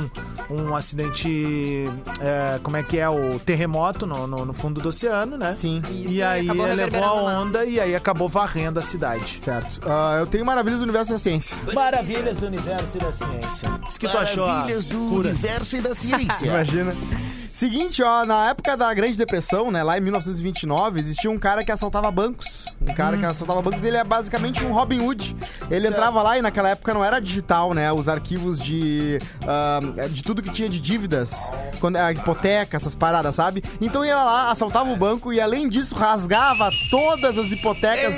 um, um acidente. é, como é que é? O terremoto no, no, no fundo do oceano, né? Sim. Isso, E aí acabou levou a reverberando no mar. onda e aí acabou varrendo a cidade. Certo. Ah, eu tenho maravilhas do universo da ciência. Maravilhas do universo e da ciência. O que tu achou? Maravilhas do universo e da ciência. Imagina. Seguinte, ó, na época da Grande Depressão, né, lá em 1929, existia um cara que assaltava bancos. Um cara que assaltava bancos, ele é basicamente um Robin Hood. Ele entrava lá e naquela época não era digital, né, os arquivos de ah, de tudo que tinha de dívidas, quando, a hipoteca, essas paradas, sabe? Então ia lá, assaltava o banco e além disso rasgava todas as hipotecas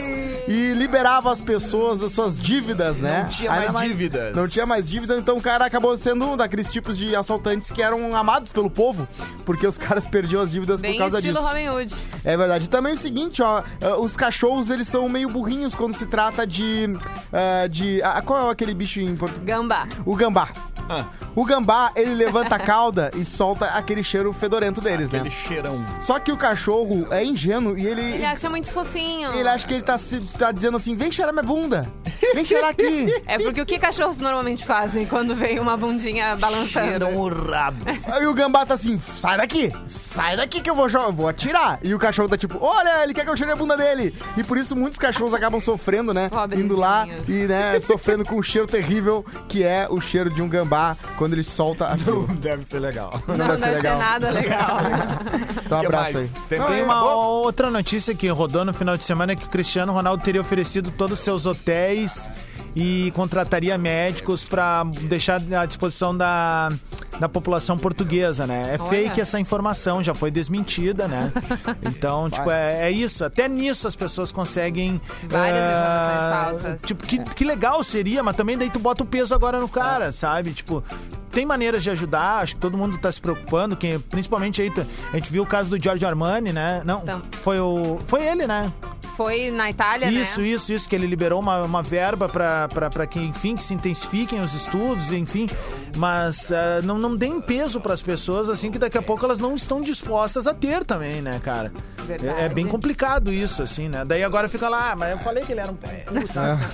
e liberava as pessoas das suas dívidas, né? Não tinha Ainda mais dívidas. Não tinha mais dívidas, então o cara acabou sendo um daqueles tipos de assaltantes que eram amados pelo povo, porque os caras perdiam as dívidas Bem por causa estilo disso. Robin Hood. É verdade. E também é o seguinte, ó, ah, os cachorros, eles são meio burrinhos quando se trata de... ah, de ah, qual é aquele bicho em português? Gambá. O gambá. Ah. O gambá, ele levanta a cauda e solta aquele cheiro fedorento deles, Aquele né? cheirão. Só que o cachorro é ingênuo e ele... Ele acha muito fofinho. Ele acha que ele tá, se- tá dizendo assim, vem cheirar minha bunda. Vem cheirar aqui. É porque o que cachorros normalmente fazem quando vem uma bundinha balançando? Cheiram o rabo. Aí o gambá tá assim, sai daqui, sai daqui que eu vou, eu vou atirar. E o cachorro tá tipo, olha, ele quer que eu cheire a bunda dele. E por isso muitos cachorros acabam sofrendo, né? Pobrezinho. Indo lá e, né, sofrendo com o cheiro terrível que é o cheiro de um gambá quando ele solta aquilo. Deve ser legal. Não, Não deve ser legal. nada legal. Então um abraço mais? aí. Tem, Tem tem uma uma... outra notícia que rodou no final de semana que o Cristiano Ronaldo teria oferecido todos os seus hotéis e contrataria médicos para deixar à disposição da, da população portuguesa, né? É Olha. fake essa informação, já foi desmentida, né? Então, tipo, é, é isso. Até nisso as pessoas conseguem... Várias ah, informações falsas. Tipo, que, que legal seria, mas também daí tu bota o peso agora no cara, sabe? Tipo, tem maneiras de ajudar, acho que todo mundo tá se preocupando, que, principalmente aí, a gente viu o caso do Giorgio Armani, né? Não, Então. foi o... Foi ele, né? Foi na Itália, Isso, né? isso, isso, que ele liberou uma, uma verba pra pra que, enfim, que se intensifiquem os estudos, enfim. Mas ah, não, não deem peso pras pessoas, assim, que daqui a pouco elas não estão dispostas a ter também, né, cara? É, é bem complicado isso, assim, né? Daí agora fica lá, ah, mas eu falei que ele era um...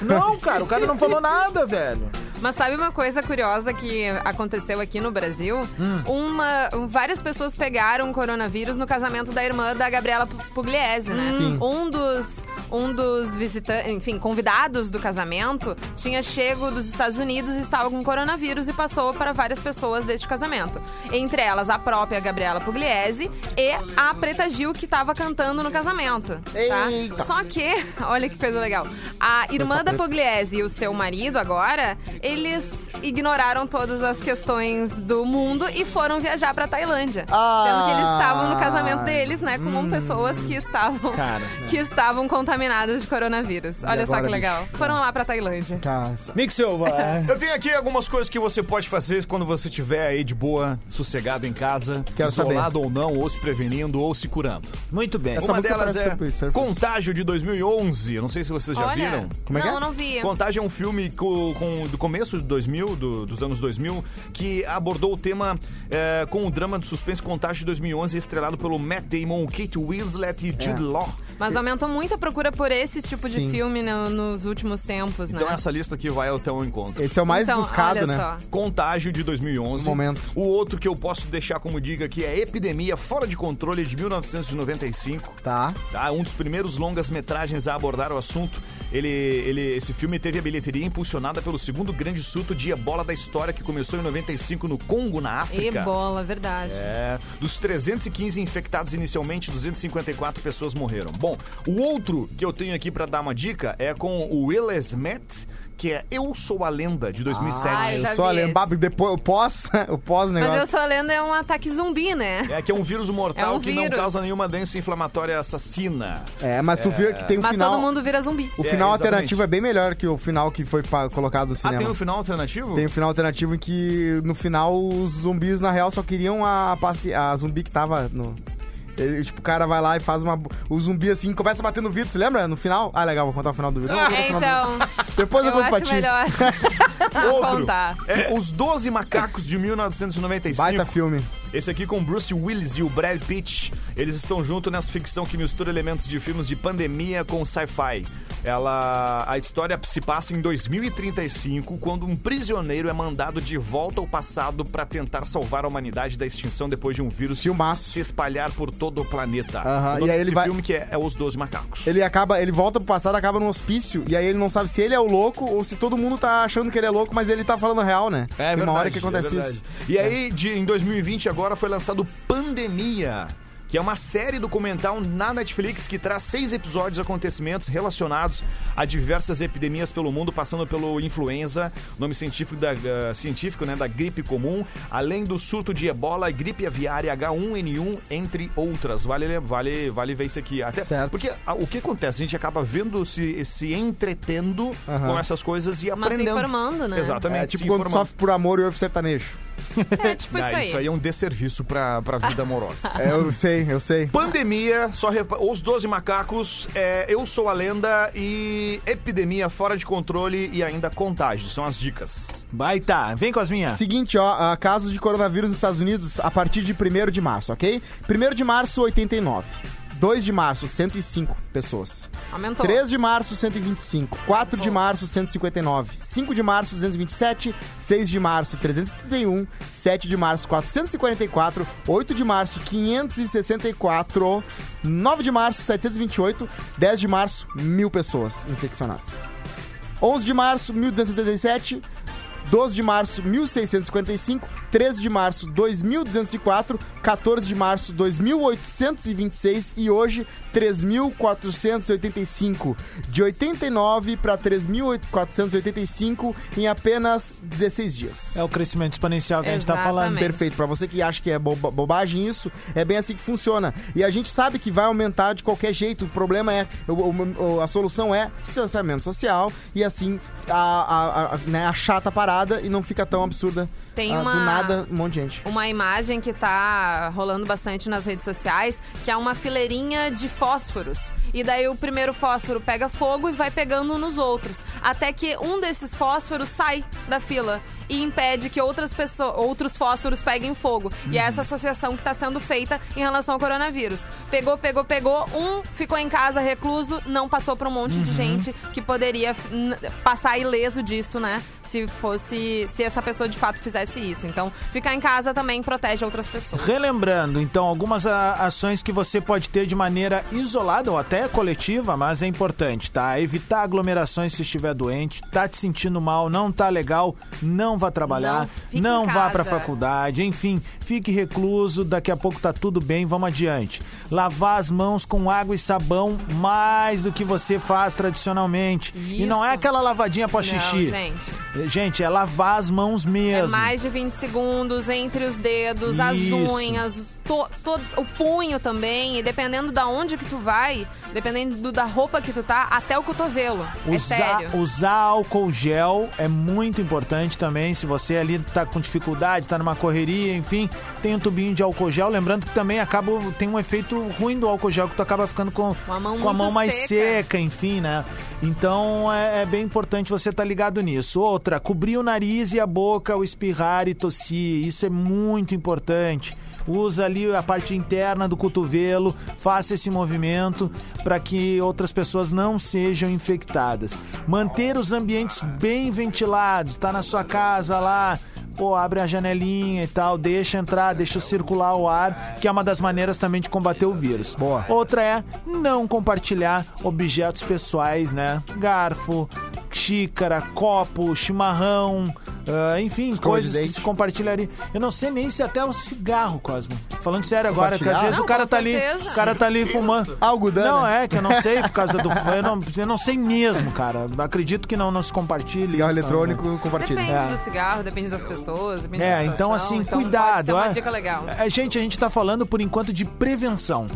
Não, cara, o cara não falou nada, velho. Mas sabe uma coisa curiosa que aconteceu aqui no Brasil? Hum. Uma, um, várias pessoas pegaram coronavírus no casamento da irmã da Gabriela Pu- Pugliese, né? Sim. Um dos um dos visitantes, enfim, convidados do casamento tinha chego dos Estados Unidos e estava com coronavírus e passou para várias pessoas deste casamento. Entre elas a própria Gabriela Pugliese e a Preta Gil que estava cantando no casamento, tá? Eita. Só que, olha que coisa legal. A irmã da Pugliese e o seu marido agora, eles ignoraram todas as questões do mundo e foram viajar pra Tailândia. Ah. Sendo que eles estavam no casamento deles, né, com pessoas que estavam Cara, que estavam contaminadas de coronavírus. Olha só que legal. bicho? Foram lá pra Tailândia. Caça. Mick Silva. Eu tenho aqui algumas coisas que você pode fazer quando você estiver aí de boa, sossegado em casa, Quero isolado ou não, ou se prevenindo, ou se curando. Muito bem. Essa Uma delas é. Contágio de 2011. Eu não sei se vocês já Olha, viram. Como é que não, é? não vi. Contágio é um filme co- com- do começo de 2000, do- dos anos 2000, que abordou o tema é, com o drama de suspense Contágio de 2011, estrelado pelo Matt Damon, Kate Winslet e Jude Law. Mas aumentou muito a procura por esse tipo de Sim. filme no- nos últimos tempos, né? Então essa lista aqui vai até o encontro. Esse é o mais Então, buscado, olha né? só. Contágio de 2011. No momento. O outro que eu posso deixar como dica aqui é Epidemia Fora de Controle de 1995. Tá. Tá? Um dos primeiros longas-metragens a abordar o assunto. Ele, ele, esse filme teve a bilheteria impulsionada pelo segundo grande surto de ebola da história, que começou em 95 no Congo, na África. Ebola, verdade. É, dos 315 infectados inicialmente, 254 pessoas morreram. Bom, o outro que eu tenho aqui pra dar uma dica é com o Will Smith, que é Eu Sou a Lenda, de 2007. Ah, eu Eu só vi lembro, depois, o pós, o pós Mas negócio. eu sou lenda é um ataque zumbi, né? É que é um vírus mortal É um que não vírus. causa nenhuma doença inflamatória assassina. É, mas tu viu que tem um Mas final... todo mundo vira zumbi. O É, final exatamente. alternativo é bem melhor que o final que foi colocado no Ah, cinema. tem um final alternativo? Tem um final alternativo em que no final os zumbis na real só queriam a, a zumbi que tava no. Ele, tipo, o cara vai lá e faz uma. O zumbi assim começa a bater no vidro, você lembra? No final? Ah, legal, vou contar o final do vídeo. Contar É, o final do- então, Depois eu, eu conto pra ti. melhor Outro. contar. É Os 12 Macacos de 1995. Baita filme. Esse aqui com Bruce Willis e o Brad Pitt. Eles estão juntos nessa ficção que mistura elementos de filmes de pandemia com sci-fi. Ela, a história se passa em 2035, quando um prisioneiro é mandado de volta ao passado para tentar salvar a humanidade da extinção depois de um vírus Filmaço. se espalhar por todo o planeta. Aham, O e aí ele vai- filme que é, é Os 12 Macacos. Ele acaba, ele volta pro passado, acaba num hospício, e aí ele não sabe se ele é o louco ou se todo mundo tá achando que ele é louco, mas ele tá falando real, né? É Tem uma hora verdade, que acontece é isso. verdade. E aí, de, em 2020, agora foi lançado Pandemia. Que é uma série documental na Netflix que traz seis episódios de acontecimentos relacionados a diversas epidemias pelo mundo, passando pelo influenza, nome científico da, eh, científico, né, da gripe comum, além do surto de ebola, gripe aviária, H1N1, entre outras. Vale, vale, vale ver isso aqui. Até Certo. Porque ah, o que acontece? A gente acaba vendo, se, se entretendo Aham. com essas coisas e Mas se aprendendo. informando, né? Exatamente. É tipo quando sofre por amor e ouve sertanejo. É tipo Ah, isso aí. Isso aí é um desserviço pra, pra vida amorosa. É, eu sei, eu sei. Pandemia, só repa- os 12 macacos, é, eu sou a lenda e epidemia fora de controle e ainda contágio. São as dicas. Baita, vem com as minhas. Seguinte, ó, ah, casos de coronavírus nos Estados Unidos a partir de 1 de março, ok? 1 de março, 89. 2 de março, 105 pessoas. Aumentou. 3 de março, 125. 4 de março, 159. 5 de março, 227. 6 de março, 331. 7 de março, 444. 8 de março, 564. 9 de março, 728. 10 de março, 1.000 pessoas infeccionadas. 11 de março, 1277. 12 de março, 1655, 13 de março, 2204, 14 de março, 2826 e hoje 3485. De 89 para 3485 em apenas 16 dias. É o crescimento exponencial que a gente tá falando. Exatamente. Perfeito. Pra você que acha que é boba- bobagem isso, é bem assim que funciona. E a gente sabe que vai aumentar de qualquer jeito. O problema é, o- o- a solução é distanciamento social e assim a, a, a, né, a parada e não fica tão absurda. Tem ah, uma- Do nada, um monte de gente. uma imagem que tá rolando bastante nas redes sociais, que é uma fileirinha de fósforos. E daí o primeiro fósforo pega fogo e vai pegando nos outros. Até que um desses fósforos sai da fila e impede que outras pessoas, outros fósforos peguem fogo. E é essa associação que está sendo feita em relação ao coronavírus. Pegou, pegou, pegou, um ficou em casa recluso, não passou para um monte de gente que poderia passar ileso disso, né? Se fosse, se essa pessoa de fato fizesse isso. Então, ficar em casa também protege outras pessoas. Relembrando, então, algumas a- ações que você pode ter de maneira isolada ou até coletiva, mas é importante, tá? Evitar aglomerações se estiver doente, tá te sentindo mal, não tá legal, não vá trabalhar, Não, não vá pra faculdade, enfim, fique recluso, daqui a pouco tá tudo bem, vamos adiante. Lavar as mãos com água e sabão mais do que você faz tradicionalmente. E não é Isso. aquela lavadinha Não, pós-xixi. gente. Gente, é lavar as mãos mesmo. É mais de 20 segundos entre os dedos, as Isso. unhas, to- to- o punho também. E dependendo da onde que tu vai, dependendo do- da roupa que tu tá, até o cotovelo. é Usar, sério. usar álcool gel é muito importante também. Se você ali tá com dificuldade, tá numa correria, enfim, tem um tubinho de álcool gel. Lembrando que também acaba, tem um efeito ruim do álcool gel, que tu acaba ficando com, Com a mão com a mão mais seca. seca, enfim, né? Então é, é bem importante você estar ligado nisso. Outra, cobrir o nariz e a boca ao espirrar e tossir. Isso é muito importante. Usa ali a parte interna do cotovelo, faça esse movimento para que outras pessoas não sejam infectadas. Manter os ambientes bem ventilados, tá na sua casa lá, pô, abre a janelinha e tal, deixa entrar, deixa circular o ar, que é uma das maneiras também de combater o vírus. Boa. Outra é não compartilhar objetos pessoais, né? Garfo, xícara, copo, chimarrão, ah, enfim, Escova coisas que se compartilhariam. Eu não sei nem se até o cigarro, Cosmo. Falando sério agora, porque às vezes o Não, cara com tá ali, o cara tá ali fumando. Algodão. Não, né? é que eu não sei por causa do. Eu não, eu não sei mesmo, cara. Acredito que não, não se compartilha. Cigarro isso, eletrônico, né? compartilha. Depende É. do cigarro, depende das pessoas, da É, situação. então assim, então cuidado. Pode ser uma é. dica legal. É, gente, a gente tá falando por enquanto de prevenção.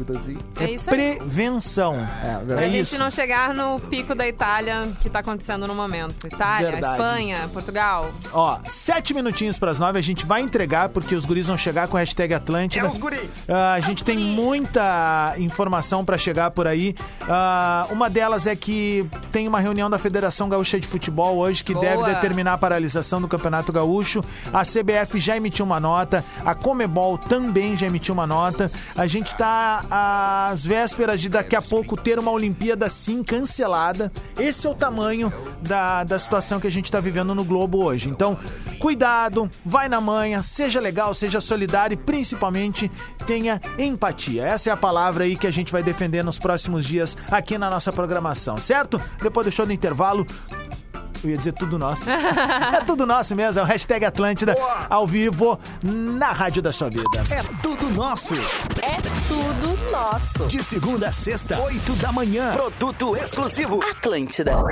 É isso aí. Prevenção. É, Pra É gente isso. não chegar no pico da Itália que tá acontecendo no momento. Itália, Verdade. Espanha, Portugal. Ó, sete minutinhos pras nove, a gente vai entregar, porque os guris vão chegar com a hashtag Atlântida. É os guri. Ah, a gente tem muita informação pra chegar por aí. Ah, uma delas é que tem uma reunião da Federação Gaúcha de Futebol hoje que Boa. deve determinar a paralisação do Campeonato Gaúcho. A CBF já emitiu uma nota, a Comebol também já emitiu uma nota. A gente tá às vésperas de daqui a pouco ter uma Olimpíada sim cancelada. Esse é o tamanho da, da situação que a gente tá vivendo no Globo hoje. Então, cuidado, vai na manha, seja legal, seja solidário e principalmente tenha empatia. Essa é a palavra aí que a gente vai defender nos próximos dias aqui na nossa programação, certo? Depois do show do intervalo. Eu ia dizer tudo nosso. é tudo nosso mesmo, é o hashtag Atlântida ao vivo na Rádio da Sua Vida. É tudo nosso. É tudo nosso. De segunda a sexta, oito da manhã. Produto exclusivo. Atlântida.